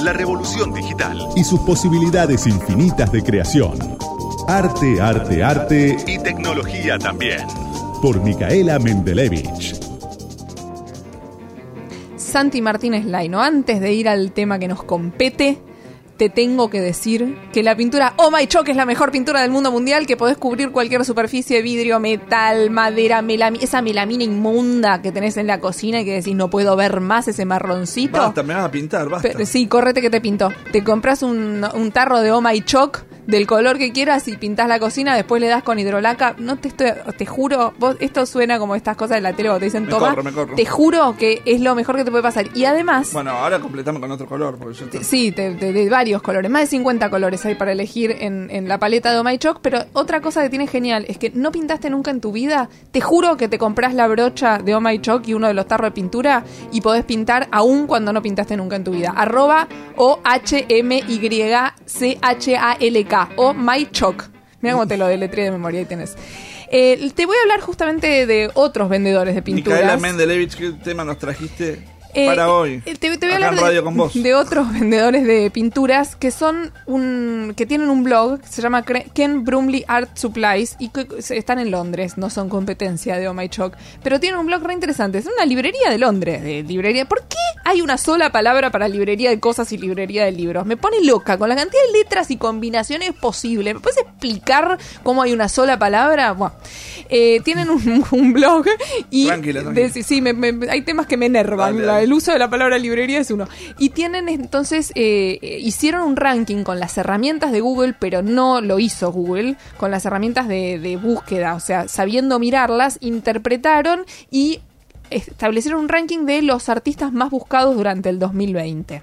la revolución digital y sus posibilidades infinitas de creación. Arte, arte, arte y tecnología también. Por Micaela Mendelevich. Santi Martínez Laino, antes de ir al tema que nos compete, te tengo que decir que la pintura Oh My Choc es la mejor pintura del mundo mundial, que podés cubrir cualquier superficie, vidrio, metal, madera, melamina, esa melamina inmunda que tenés en la cocina y que decís no puedo ver más ese marroncito. Basta, me vas a pintar, basta. Pero, sí, correte que te pintó. Te compras un, un tarro de Oh My Choc del color que quieras y pintás la cocina, después le das con hidrolaca. No te estoy, te juro, vos, esto suena como estas cosas de la tele, te dicen, Me toma, corro, me corro". te juro que es lo mejor que te puede pasar. Y además, Bueno, ahora completamos con otro color. Porque yo te- sí, de, varios colores, más de 50 colores hay para elegir en, en la paleta de Oh My Choc, pero otra cosa que tiene genial es que no pintaste nunca en tu vida, te juro que te compras la brocha de Oh My Choc y uno de los tarros de pintura y podés pintar aún cuando no pintaste nunca en tu vida. Arroba O-H-M-Y-C-H-A-L-K o My Choc. Mira cómo te lo deletré de memoria, ahí tenés. Eh, te voy a hablar justamente de otros vendedores de pinturas. Micaela Mendelevich, ¿qué tema nos trajiste Eh, para hoy? eh, Te, te voy a hablar radio de, con vos. de otros vendedores de pinturas que son un que tienen un blog que se llama Ken Brumley Art Supplies y que están en Londres, no son competencia de Oh My Choc, pero tienen un blog re interesante. Es una librería de Londres, de librería. ¿Por qué hay una sola palabra para librería de cosas y librería de libros? Me pone loca con la cantidad de letras y combinaciones posibles. ¿Me puedes explicar cómo hay una sola palabra? Bueno, eh, tienen un, un blog y Tranquila, tranquila. de- sí, sí, me- me- hay temas que me enervan. Dale, dale. El uso de la palabra librería es uno. Y tienen entonces, eh, eh, hicieron un ranking con las herramientas de Google, pero no lo hizo Google, con las herramientas de, de búsqueda, o sea, sabiendo mirarlas, interpretaron y establecieron un ranking de los artistas más buscados durante el 2020.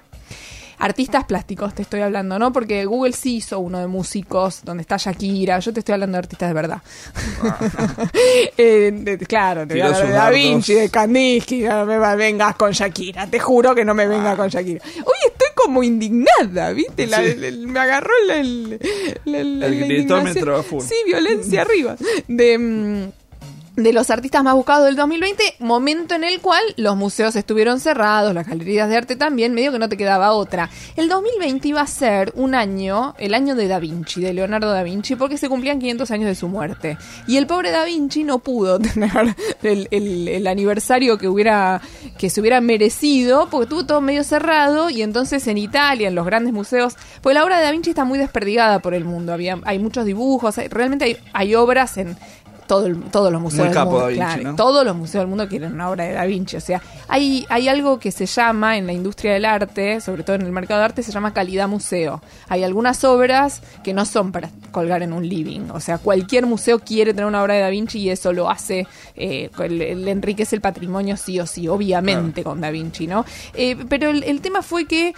Artistas plásticos, te estoy hablando, ¿no? Porque Google sí hizo uno de músicos, donde está Shakira. Yo te estoy hablando de artistas de verdad. Eh, de- claro, te voy a hablar de Da. Vinci, de Kandinsky. No me vengas con Shakira. Te juro que no me venga con Shakira. Hoy estoy como indignada, ¿viste? La- Sí. el- el- me agarró la, el, la- la- El la gritómetro indignación. a full. Sí, violencia arriba. De. mm, de los artistas más buscados del 2020, momento en el cual los museos estuvieron cerrados, las galerías de arte también, medio que no te quedaba otra. El 2020 iba a ser un año, el año de Da Vinci, de Leonardo da Vinci, porque se cumplían 500 años de su muerte. Y el pobre Da Vinci no pudo tener el, aniversario que hubiera que se hubiera merecido, porque estuvo todo medio cerrado y entonces en Italia, en los grandes museos, pues la obra de Da Vinci está muy desperdigada por el mundo. Había, hay muchos dibujos, hay- realmente hay, hay obras en todo el- todos los museos Muy del capo mundo, Da Vinci, claro, ¿no? todos los museos del mundo quieren una obra de Da Vinci. O sea, hay, hay algo que se llama en la industria del arte, sobre todo en el mercado de arte, se llama calidad museo. Hay algunas obras que no son para colgar en un living. O sea, cualquier museo quiere tener una obra de Da Vinci y eso lo hace, eh, le, le enriquece el patrimonio sí o sí, obviamente con Da Vinci, ¿no? Eh, pero el, el tema fue que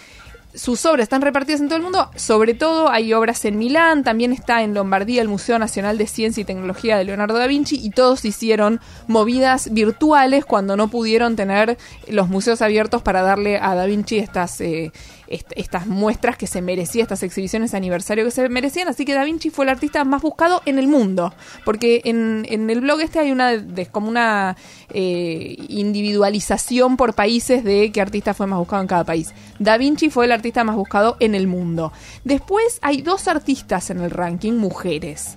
sus obras están repartidas en todo el mundo, sobre todo hay obras en Milán, también está en Lombardía el Museo Nacional de Ciencia y Tecnología de Leonardo da Vinci y todos hicieron movidas virtuales cuando no pudieron tener los museos abiertos para darle a da Vinci estas, eh, est- estas muestras que se merecía, estas exhibiciones de aniversario que se merecían, así que da Vinci fue el artista más buscado en el mundo, porque en, en el blog este hay una, como una eh, individualización por países de qué artista fue más buscado en cada país. Da Vinci fue el artista más buscado en el mundo. Después hay dos artistas en el ranking, mujeres.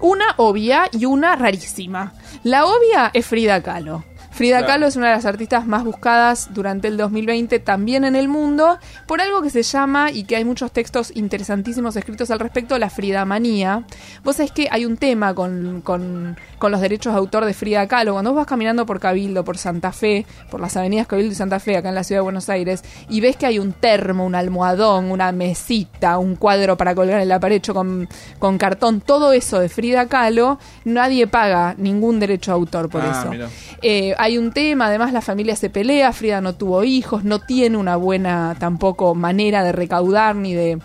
Una obvia y una rarísima. La obvia es Frida Kahlo. Frida Claro. Kahlo es una de las artistas más buscadas durante el 2020 también en el mundo por algo que se llama y que hay muchos textos interesantísimos escritos al respecto, la Frida manía. Vos sabés que hay un tema con, con- con los derechos de autor de Frida Kahlo. Cuando vos vas caminando por Cabildo, por Santa Fe, por las avenidas Cabildo y Santa Fe, acá en la ciudad de Buenos Aires, y ves que hay un termo, un almohadón, una mesita, un cuadro para colgar en la pared hecho con, con cartón, todo eso de Frida Kahlo, nadie paga ningún derecho de autor por Ah, eso. Eh, hay un tema, además la familia se pelea, Frida no tuvo hijos, no tiene una buena tampoco manera de recaudar ni de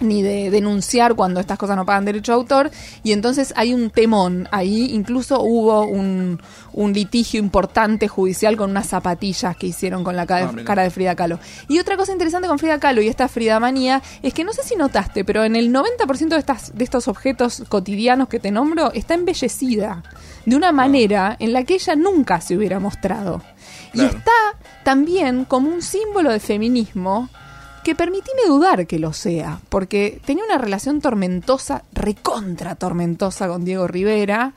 ni de denunciar cuando estas cosas no pagan derecho de autor y entonces hay un temón ahí. Incluso hubo un, un litigio importante judicial con unas zapatillas que hicieron con la cara, Ah, cara de Frida Kahlo. Y otra cosa interesante con Frida Kahlo y esta Frida manía es que no sé si notaste pero en el 90% de, estas, de estos objetos cotidianos que te nombro está embellecida de una manera en la que ella nunca se hubiera mostrado. Y está también como un símbolo de feminismo que permitíme dudar que lo sea, porque tenía una relación tormentosa, recontra tormentosa con Diego Rivera.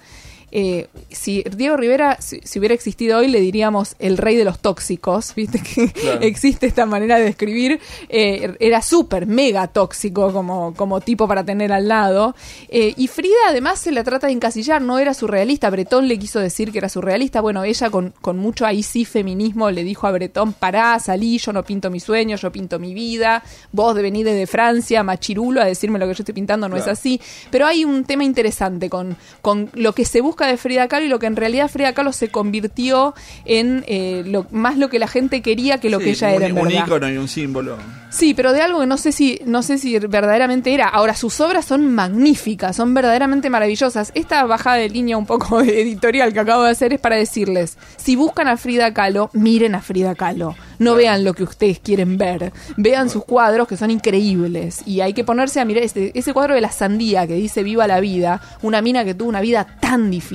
Eh, si Diego Rivera, si, si hubiera existido hoy, le diríamos el rey de los tóxicos, viste que Claro. existe esta manera de describir, eh, era súper, mega tóxico como, como tipo para tener al lado. Eh, y Frida además se la trata de encasillar, no era surrealista, Bretón le quiso decir que era surrealista, bueno, ella con, con mucho ahí sí feminismo le dijo a Bretón, pará, salí, yo no pinto mi sueño, yo pinto mi vida, vos de venir desde Francia, machirulo, a decirme lo que yo estoy pintando, no es así. Pero hay un tema interesante con, con lo que se busca de Frida Kahlo y lo que en realidad Frida Kahlo se convirtió en eh, lo, más lo que la gente quería que lo Sí, que ella un, era en un ícono y un símbolo. Sí, pero de algo que no sé si no sé si verdaderamente era. Ahora sus obras son magníficas, son verdaderamente maravillosas. Esta bajada de línea un poco editorial que acabo de hacer es para decirles, si buscan a Frida Kahlo, miren a Frida Kahlo. No vean lo que ustedes quieren ver, vean sus cuadros que son increíbles y hay que ponerse a mirar ese, ese cuadro de la sandía que dice viva la vida, una mina que tuvo una vida tan difícil,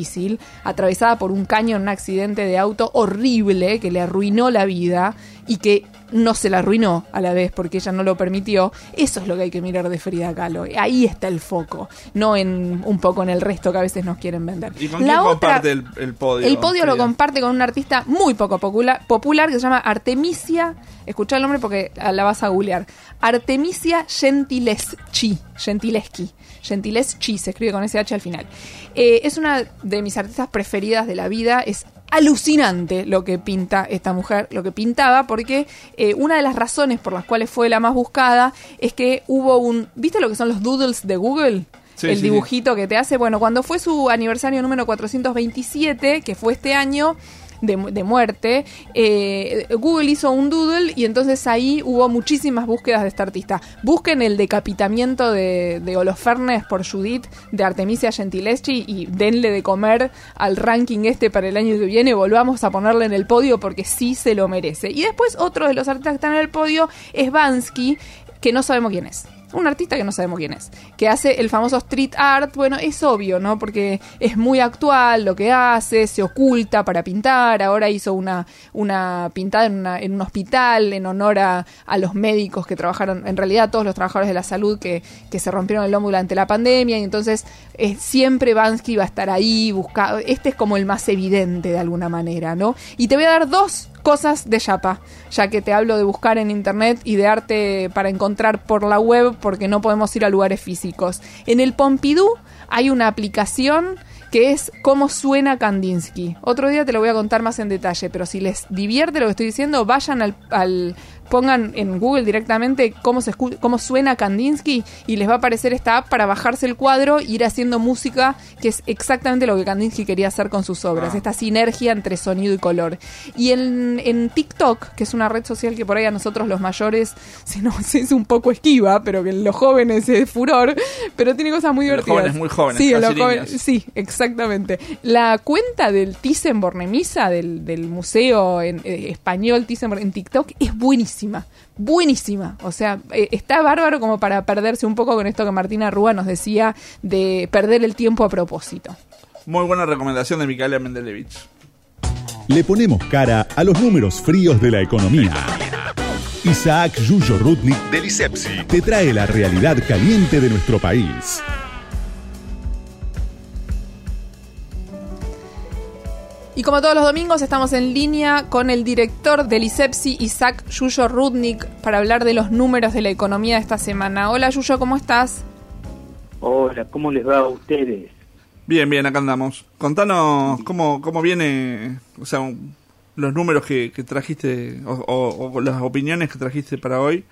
atravesada por un caño en un accidente de auto horrible que le arruinó la vida y que no se la arruinó a la vez porque ella no lo permitió. Eso es lo que hay que mirar de Frida Kahlo. Ahí está el foco, no en un poco en el resto que a veces nos quieren vender. ¿Y con quién comparte el, el podio? El podio lo comparte con un artista muy poco popular, popular que se llama Artemisia. Escucha el nombre porque la vas a googlear. Artemisia Gentileschi. Gentileschi. Gentileschi se escribe con SH al final. Eh, es una de mis artistas preferidas de la vida. Es alucinante lo que pinta esta mujer, lo que pintaba, porque eh, una de las razones por las cuales fue la más buscada es que hubo un. ¿Viste lo que son los doodles de Google? Sí, el sí, dibujito que te hace. Bueno, cuando fue su aniversario número 427, que fue este año de, de muerte, eh, Google hizo un doodle y entonces ahí hubo muchísimas búsquedas de este artista. Busquen el decapitamiento de, de Holofernes por Judith de Artemisia Gentileschi y denle de comer al ranking este para el año que viene. Volvamos a ponerle en el podio porque sí se lo merece. Y después otro de los artistas que están en el podio es Bansky, que no sabemos quién es un artista que no sabemos quién es, que hace el famoso street art, bueno, es obvio, ¿no? Porque es muy actual lo que hace, se oculta para pintar, ahora hizo una, una pintada en, una- en un hospital en honor a, a los médicos que trabajaron, en realidad todos los trabajadores de la salud que, que se rompieron el lomo durante la pandemia, y entonces eh, siempre Bansky va a estar ahí, buscado, este es como el más evidente de alguna manera, ¿no? Y te voy a dar dos cosas de Yapa, ya que te hablo de buscar en internet y de arte para encontrar por la web porque no podemos ir a lugares físicos. En el Pompidou hay una aplicación que es cómo suena Kandinsky. Otro día te lo voy a contar más en detalle, pero si les divierte lo que estoy diciendo, vayan al, al- pongan en Google directamente cómo se escu- cómo suena Kandinsky y les va a aparecer esta app para bajarse el cuadro e ir haciendo música, que es exactamente lo que Kandinsky quería hacer con sus obras, Ah. esta sinergia entre sonido y color. Y en, en TikTok, que es una red social que por ahí a nosotros los mayores se nos es un poco esquiva, pero que en los jóvenes es furor, pero tiene cosas muy En los divertidas. jóvenes muy jóvenes, Sí, los jóvenes, exactamente. La cuenta del Thyssen-Bornemisza, del, del museo en, eh, español Thyssen en TikTok, es buenísima. Buenísima. O sea, eh, está bárbaro como para perderse un poco con esto que Martina Rúa nos decía de perder el tiempo a propósito. Muy buena recomendación de Micaela Mendelevich. Le ponemos cara a los números fríos de la economía. Isaac Yuyo Rutnik Del ISEPSI. te trae la realidad caliente de nuestro país. Y como todos los domingos, estamos en línea con el director del ISEPSI, Isaac Yuyo Rudnik, para hablar de los números de la economía de esta semana. Hola Yuyo, ¿cómo estás? Hola, ¿cómo les va a ustedes? Bien, bien, acá andamos. Contanos cómo, cómo viene, o sea, los números que, que trajiste o, o- o las opiniones que trajiste para hoy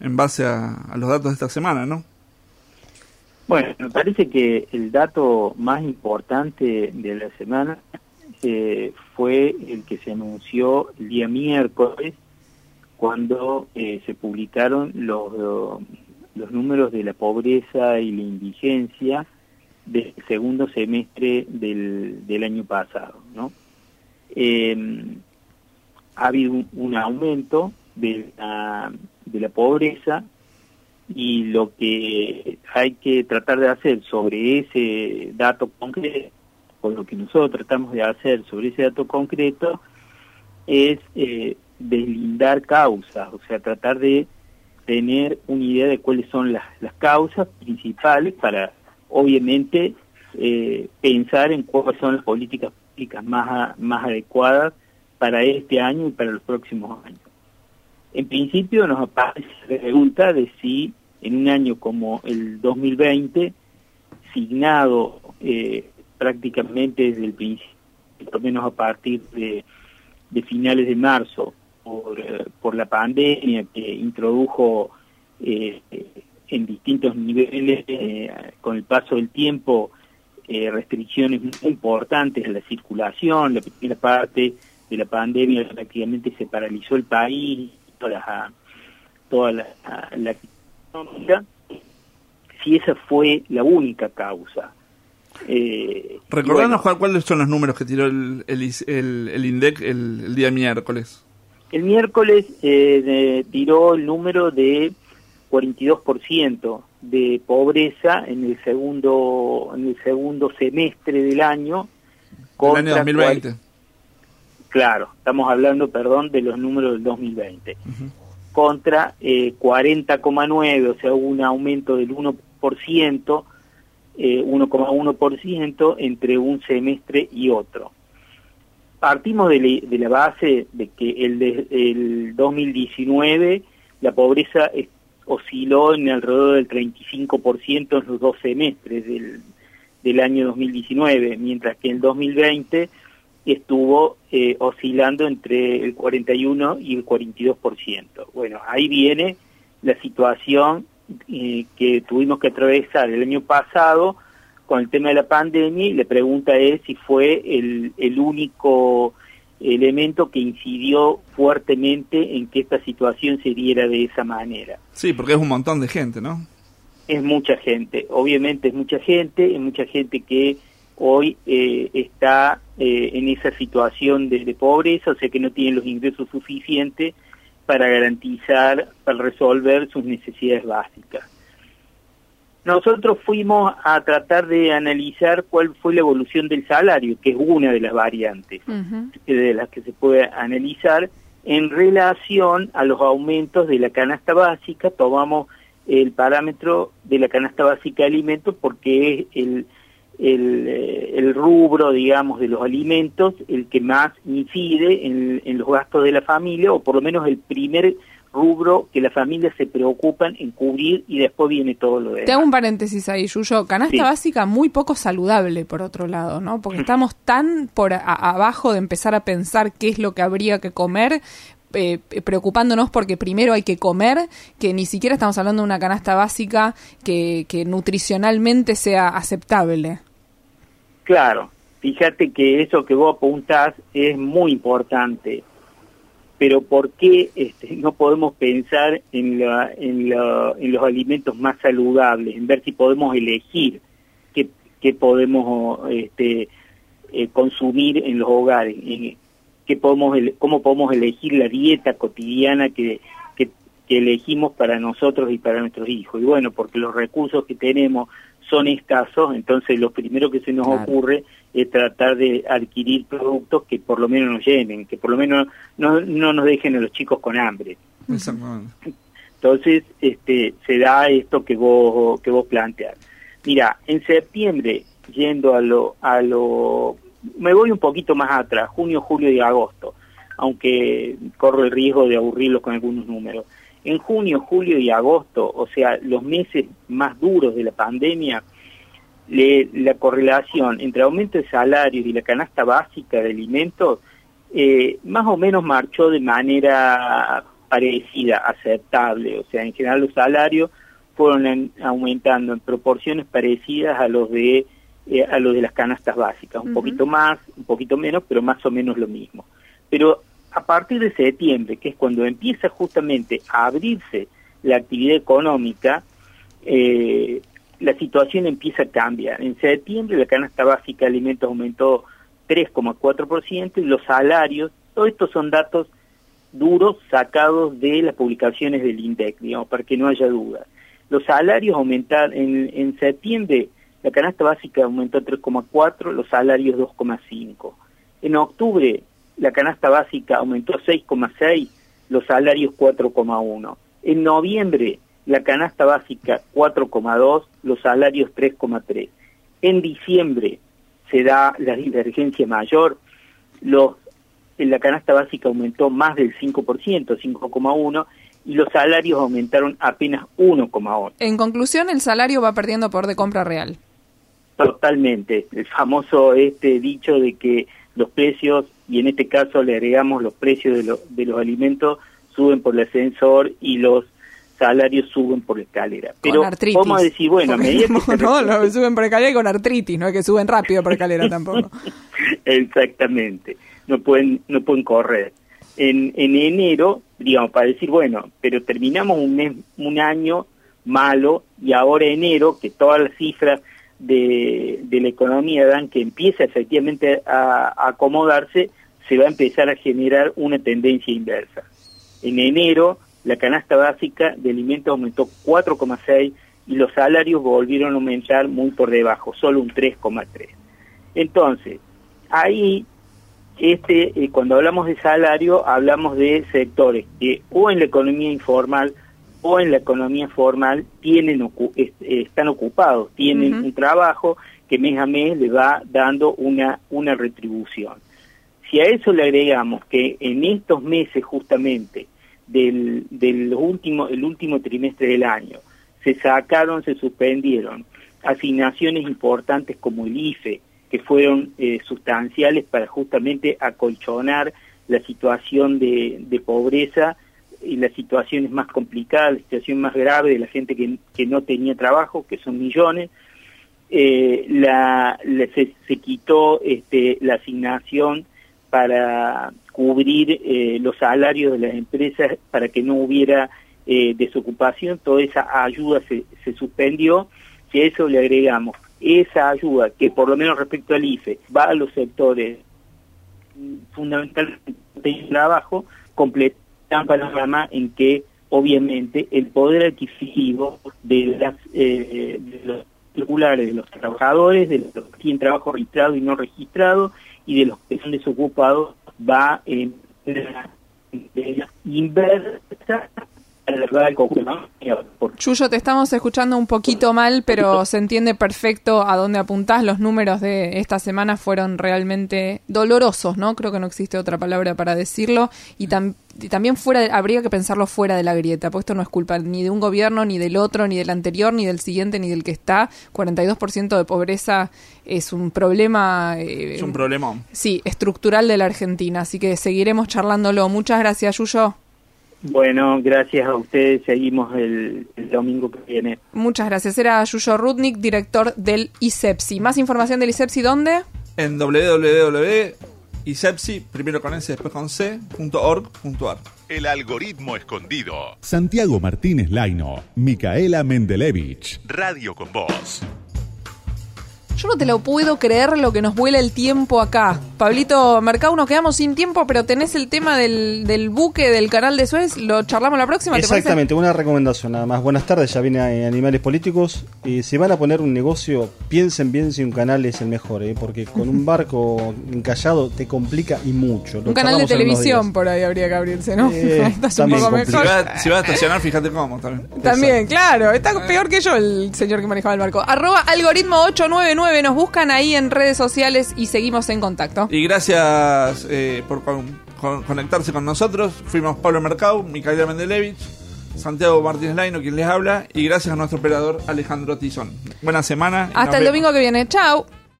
en base a, a los datos de esta semana, ¿no? Bueno, me parece que el dato más importante de la semana eh, fue el que se anunció el día miércoles cuando eh, se publicaron los, los números de la pobreza y la indigencia del segundo semestre del, del año pasado, ¿no? Eh, ha habido un, un aumento de la, de la pobreza y lo que hay que tratar de hacer sobre ese dato concreto, o lo que nosotros tratamos de hacer sobre ese dato concreto, es eh, deslindar causas, o sea, tratar de tener una idea de cuáles son las, las causas principales para, obviamente, eh, pensar en cuáles son las políticas públicas más, más adecuadas para este año y para los próximos años. En principio nos aparece la pregunta de si en un año como el 2020, signado eh, prácticamente desde el principio, por lo menos a partir de, finales de marzo, por, eh, por la pandemia que introdujo eh, en distintos niveles, eh, con el paso del tiempo, eh, restricciones muy importantes a la circulación, la primera parte de la pandemia prácticamente se paralizó el país, toda la, toda la, la económica, si esa fue la única causa. Eh, Recordanos bueno, cuáles son los números que tiró el, el, el, el INDEC el, el, día miércoles. El miércoles eh, de, tiró el número de 42% de pobreza en el segundo en el segundo semestre del año. Contra el año 2020. Cual, claro, estamos hablando, perdón, de los números del 2020. Uh -huh. Contra eh, 40,9, o sea, un aumento del 1%, eh, 1,1% entre un semestre y otro. Partimos de, le, de, la base de que el, de, el 2019 la pobreza es, osciló en alrededor del 35% en los dos semestres del, del año 2019, mientras que en 2020 estuvo eh, oscilando entre el 41 y el 42%. Bueno, ahí viene la situación eh, que tuvimos que atravesar el año pasado con el tema de la pandemia y la pregunta es si fue el, el único elemento que incidió fuertemente en que esta situación se diera de esa manera. Sí, porque es un montón de gente, ¿no? Es mucha gente, obviamente es mucha gente, es mucha gente que hoy eh, está eh, en esa situación de, de, pobreza, o sea que no tiene los ingresos suficientes para garantizar, para resolver sus necesidades básicas. Nosotros fuimos a tratar de analizar cuál fue la evolución del salario, que es una de las variantes uh -huh. de las que se puede analizar en relación a los aumentos de la canasta básica. Tomamos el parámetro de la canasta básica de alimentos porque es el, el, eh, el, rubro, digamos, de los alimentos el que más incide en, en, los gastos de la familia, o por lo menos el primer rubro que las familias se preocupan en cubrir y después viene todo lo demás. Te hago un paréntesis ahí, Yuyo. Canasta sí. básica muy poco saludable, por otro lado, ¿no? Porque estamos tan por a, abajo de empezar a pensar qué es lo que habría que comer, eh, preocupándonos porque primero hay que comer, que ni siquiera estamos hablando de una canasta básica que, que nutricionalmente sea aceptable. Claro, fíjate que eso que vos apuntás es muy importante, pero ¿por qué este, no podemos pensar en, la, en, en, los alimentos más saludables, en ver si podemos elegir qué, qué podemos este, eh, consumir en los hogares, en, qué podemos, cómo podemos elegir la dieta cotidiana que, que, que elegimos para nosotros y para nuestros hijos? Y bueno, porque los recursos que tenemos son escasos, entonces lo primero que se nos claro. ocurre es tratar de adquirir productos que por lo menos nos llenen, que por lo menos no, no nos dejen a los chicos con hambre. Entonces, este, se da esto que vos, que vos planteas. Mira, en septiembre, yendo a lo, a lo, me voy un poquito más atrás, junio, julio y agosto, aunque corro el riesgo de aburrirlos con algunos números. En junio, julio y agosto, o sea, los meses más duros de la pandemia, le, la correlación entre aumento de salarios y la canasta básica de alimentos eh, más o menos marchó de manera parecida, aceptable. O sea, en general los salarios fueron en, aumentando en proporciones parecidas a los de eh, a los de las canastas básicas, un uh -huh. poquito más, un poquito menos, pero más o menos lo mismo. Pero a partir de septiembre, que es cuando empieza justamente a abrirse la actividad económica, eh, la situación empieza a cambiar. En septiembre la canasta básica de alimentos aumentó 3,4% y los salarios, todos estos son datos duros sacados de las publicaciones del INDEC, digamos, para que no haya duda. Los salarios aumentaron, en, en septiembre la canasta básica aumentó 3,4, los salarios 2,5. En octubre la canasta básica aumentó 6,6, los salarios 4,1. En noviembre, la canasta básica 4,2, los salarios 3,3. En diciembre se da la divergencia mayor, los, en la canasta básica aumentó más del 5%, 5,1, y los salarios aumentaron apenas 1,8. En conclusión, el salario va perdiendo por de compra real. Totalmente. El famoso este dicho de que los precios, y en este caso le agregamos los precios de, lo- de los alimentos, suben por el ascensor y los salarios suben por la escalera. Pero vamos a decir, bueno, Porque que no, no, suben por escalera y con artritis, no es que suben rápido por escalera tampoco. Exactamente, no pueden, no pueden correr. En, en enero, digamos, para decir, bueno, pero terminamos un mes, un año malo y ahora enero, que todas las cifras de, de la economía dan que empieza efectivamente a, a acomodarse, se va a empezar a generar una tendencia inversa. En enero, la canasta básica de alimentos aumentó 4,6 y los salarios volvieron a aumentar muy por debajo, solo un 3,3. Entonces, ahí, este, eh, cuando hablamos de salario, hablamos de sectores que o en la economía informal o en la economía formal tienen ocu- eh, están ocupados, tienen un trabajo que mes a mes le va dando una, una retribución. Si a eso le agregamos que en estos meses justamente del, del último, el último trimestre del año se sacaron, se suspendieron asignaciones importantes como el IFE, que fueron eh, sustanciales para justamente acolchonar la situación de, de pobreza y las situaciones más complicadas, la situación más grave de la gente que, que no tenía trabajo, que son millones, eh, la, la- se, se quitó este, la asignación para cubrir eh, los salarios de las empresas para que no hubiera eh, desocupación, toda esa ayuda se, se suspendió, si a eso le agregamos esa ayuda que por lo menos respecto al IFE va a los sectores fundamentalmente de trabajo, completan panorama en que obviamente el poder adquisitivo de, las, eh, de los circulares de los trabajadores, de los que tienen trabajo registrado y no registrado, y de los que son desocupados va en la inversa Yuyo, te estamos escuchando un poquito mal, pero se entiende perfecto a dónde apuntás. Los números de esta semana fueron realmente dolorosos, ¿no? Creo que no existe otra palabra para decirlo. Y, tam- y también fuera de- habría que pensarlo fuera de la grieta, porque esto no es culpa ni de un gobierno, ni del otro, ni del anterior, ni del siguiente, ni del que está. 42% de pobreza es un problema... eh, Es un problemón. Sí, estructural de la Argentina, así que seguiremos charlándolo. Muchas gracias, Yuyo. Bueno, gracias a ustedes. Seguimos el, el domingo que viene. Muchas gracias. Era Yuyo Rudnik, director del ISEPSI. Más información del ISEPSI, ¿dónde? En www.isepsi, primero con S, después con C, punto org, punto ar. El algoritmo escondido. Santiago Martínez Laino, Micaela Mendelevich. Radio con Voz. Yo no te lo puedo creer lo que nos vuela el tiempo acá. Pablito Mercado, nos quedamos sin tiempo, pero tenés el tema del, del buque del canal de Suez. Lo charlamos la próxima, ¿te parece? Exactamente, una recomendación nada más. Buenas tardes, ya viene eh, Animales Políticos. Y si van a poner un negocio, piensen bien si un canal es el mejor, ¿eh? porque con un barco encallado te complica y mucho. Lo Un canal de televisión por ahí habría que abrirse, ¿no? Eh, Estás un también poco Si mejor. si vas a estacionar, fíjate cómo también. También, claro. Está peor que yo el señor que manejaba el barco. Arroba algoritmo 899. Nos buscan ahí en redes sociales y seguimos en contacto. Y gracias eh, por con- con- conectarse con nosotros. Fuimos Pablo Mercado, Micaela Mendelevich, Santiago Martínez Laino, quien les habla, y gracias a nuestro operador Alejandro Tizón. Buena semana. Hasta el domingo que viene. Chao.